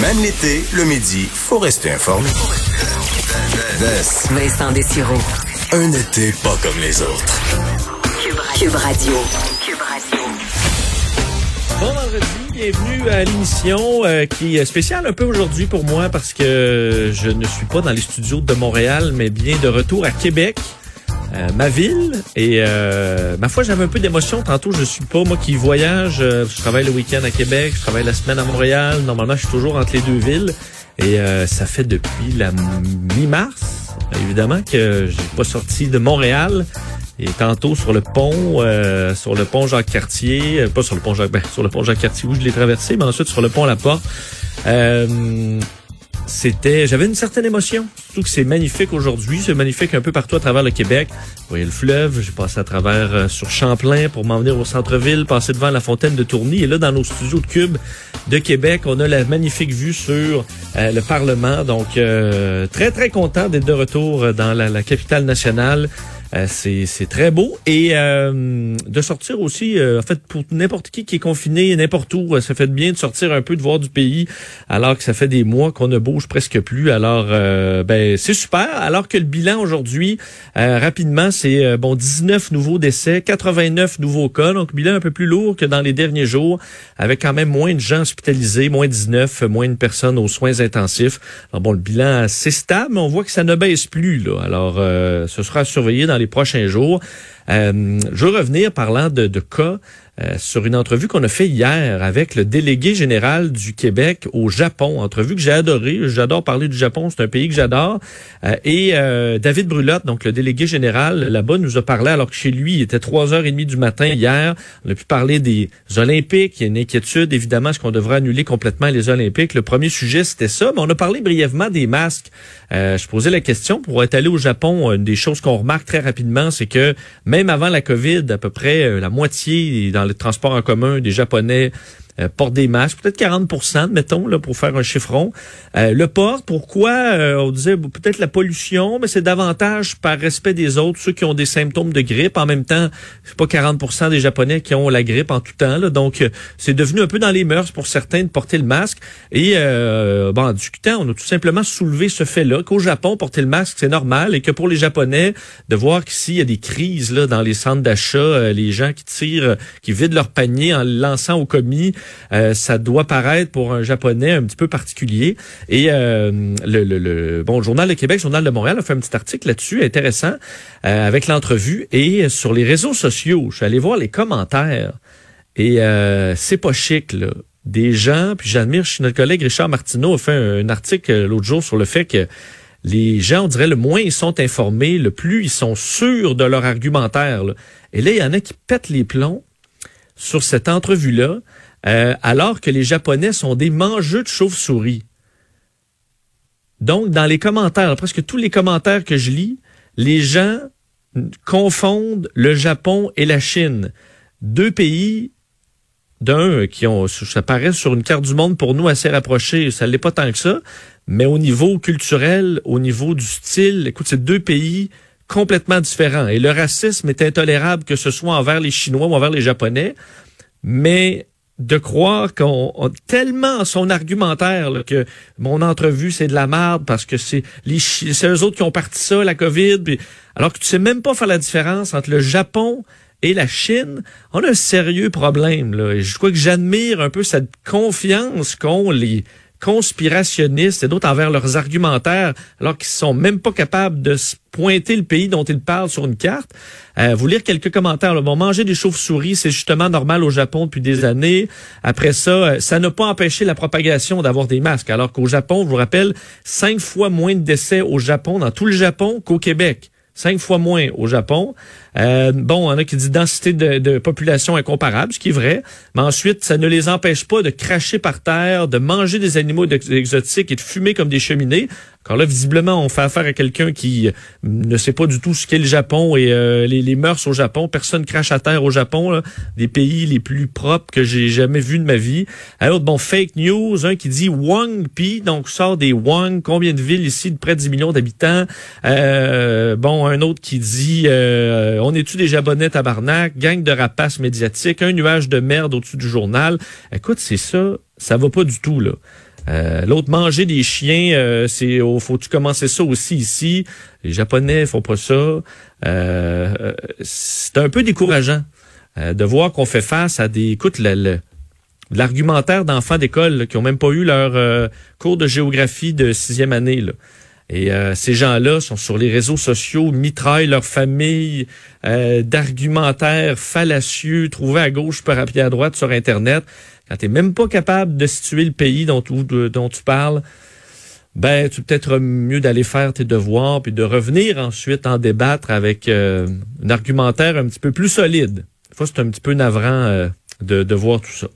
Même l'été, le midi, faut rester informé. Vincent. Un été pas comme les autres. Cube Radio. Bon vendredi, bienvenue à l'émission euh, qui est spéciale un peu aujourd'hui pour moi parce que je ne suis pas dans les studios de Montréal, mais bien de retour à Québec. Euh, ma ville et euh, ma foi j'avais un peu d'émotion tantôt. Je suis pas moi qui voyage. Euh, je travaille le week-end à Québec. Je travaille la semaine à Montréal. Normalement je suis toujours entre les deux villes. Et euh, ça fait depuis la mi-mars évidemment que j'ai pas sorti de Montréal. Et tantôt sur le pont, euh, sur le pont Jacques-Cartier, euh, pas sur le pont Jacques, ben, sur le pont Jacques-Cartier où je l'ai traversé, mais ensuite sur le pont La Porte. Euh, c'était, j'avais une certaine émotion. Surtout que c'est magnifique aujourd'hui, c'est magnifique un peu partout à travers le Québec. Vous voyez le fleuve, j'ai passé à travers euh, sur Champlain pour m'en venir au centre-ville, passer devant la fontaine de Tourny. Et là, dans nos studios de Cube de Québec, on a la magnifique vue sur euh, le Parlement. Donc, euh, très, très content d'être de retour dans la, la capitale nationale. Euh, c'est c'est très beau. Et euh, de sortir aussi euh, en fait pour n'importe qui qui est confiné n'importe où ça fait bien de sortir un peu de voir du pays alors que ça fait des mois qu'on ne bouge presque plus. Alors ben c'est super. Alors que le bilan aujourd'hui rapidement c'est bon 19 nouveaux décès 89 nouveaux cas. Donc bilan un peu plus lourd que dans les derniers jours avec quand même moins de gens hospitalisés moins 19 moins de personnes aux soins intensifs. Alors bon le bilan assez stable mais on voit que ça ne baisse plus là. Alors ce sera à surveiller dans les prochains jours. Euh, je veux revenir parlant de, de cas euh, sur une entrevue qu'on a fait hier avec le délégué général du Québec au Japon. Entrevue que j'ai adorée. J'adore parler du Japon. C'est un pays que j'adore. Euh, et David Brulotte, donc le délégué général là-bas, nous a parlé alors que chez lui, il était 3h30 du matin hier. On a pu parler des Olympiques. Il y a une inquiétude, évidemment, est-ce qu'on devrait annuler complètement les Olympiques? Le premier sujet, c'était ça. Mais on a parlé brièvement des masques. Euh, je posais la question pour être allé au Japon. Une des choses qu'on remarque très rapidement, c'est que même avant la COVID, à peu près euh, la moitié dans le transport en commun des Japonais euh, portent des masques, peut-être 40% mettons, là, pour faire un chiffron. Euh, le port, pourquoi? Euh, on disait peut-être la pollution, mais c'est davantage par respect des autres, ceux qui ont des symptômes de grippe. En même temps, c'est pas 40% des Japonais qui ont la grippe en tout temps. Là, donc, euh, c'est devenu un peu dans les mœurs pour certains de porter le masque. Et bon, en discutant, on a tout simplement soulevé ce fait-là, qu'au Japon, porter le masque, c'est normal, et que pour les Japonais, de voir qu'ici, il y a des crises là, dans les centres d'achat, les gens qui tirent, qui vident leur panier en le lançant au commis, euh, ça doit paraître pour un Japonais un petit peu particulier. Et euh, le, le, le- bon, le Journal de Québec, le Journal de Montréal a fait un petit article là-dessus, intéressant, euh, avec l'entrevue. Et sur les réseaux sociaux, je suis allé voir les commentaires. Et euh, c'est pas chic, là. Des gens, puis j'admire, notre collègue Richard Martineau a fait un, un article euh, l'autre jour sur le fait que les gens, on dirait, le moins ils sont informés, le plus ils sont sûrs de leur argumentaire. là. Et là, il y en a qui pètent les plombs sur cette entrevue-là, euh, alors que les Japonais sont des mangeux de chauves-souris. Donc, dans les commentaires, presque tous les commentaires que je lis, les gens confondent le Japon et la Chine. Deux pays, d'un, qui ont, ça paraît sur une carte du monde pour nous assez rapprochée, ça l'est pas tant que ça, mais au niveau culturel, au niveau du style, écoute, c'est deux pays complètement différents. Et le racisme est intolérable que ce soit envers les Chinois ou envers les Japonais, mais de croire qu'on on- tellement son argumentaire que mon entrevue c'est de la merde parce que c'est les c'est eux autres qui ont parti ça la Covid puis- alors que tu sais même pas faire la différence entre le Japon et la Chine, on a un sérieux problème là. Et je crois que j'admire un peu cette confiance qu'ont les conspirationnistes et d'autres envers leurs argumentaires, alors qu'ils sont même pas capables de se pointer le pays dont ils parlent sur une carte. Euh, vous lire quelques commentaires. Là. Bon, manger des chauves-souris, c'est justement normal au Japon depuis des années. Après ça, euh, ça n'a pas empêché la propagation d'avoir des masques, alors qu'au Japon, je vous rappelle, cinq fois moins de décès au Japon, dans tout le Japon, qu'au Québec. Cinq fois moins au Japon. Euh, bon, on a qui dit densité de, population incomparable, ce qui est vrai. Mais ensuite, ça ne les empêche pas de cracher par terre, de manger des animaux ex- exotiques et de fumer comme des cheminées. Encore là, visiblement, on fait affaire à quelqu'un qui euh, ne sait pas du tout ce qu'est le Japon et euh, les, les mœurs au Japon. Personne crache à terre au Japon, là. des pays les plus propres que j'ai jamais vus de ma vie. Alors, bon, fake news, un qui dit Wang Pi, donc sort des Wang, combien de villes ici de près de 10 millions d'habitants? Euh, bon, un autre qui dit on est-tu des Japonais tabarnak, gang de rapaces médiatiques, un nuage de merde au-dessus du journal. Écoute, c'est ça, ça va pas du tout, là. Euh, L'autre, manger des chiens, euh, c'est oh, faut-tu commencer ça aussi ici? Les Japonais font pas ça. Euh, c'est un peu décourageant de voir qu'on fait face à des... Écoute, l'argumentaire d'enfants d'école qui ont même pas eu leur cours de géographie de sixième année. Là. Et euh, ces gens-là sont sur les réseaux sociaux, mitraillent leur famille euh, d'argumentaires fallacieux trouvés à gauche par à à droite sur Internet. Quand tu même pas capable de situer le pays dont, dont tu parles, ben, tu peut-être mieux d'aller faire tes devoirs puis de revenir ensuite en débattre avec euh, un argumentaire un petit peu plus solide. Des fois, c'est un petit peu navrant euh, de voir tout ça.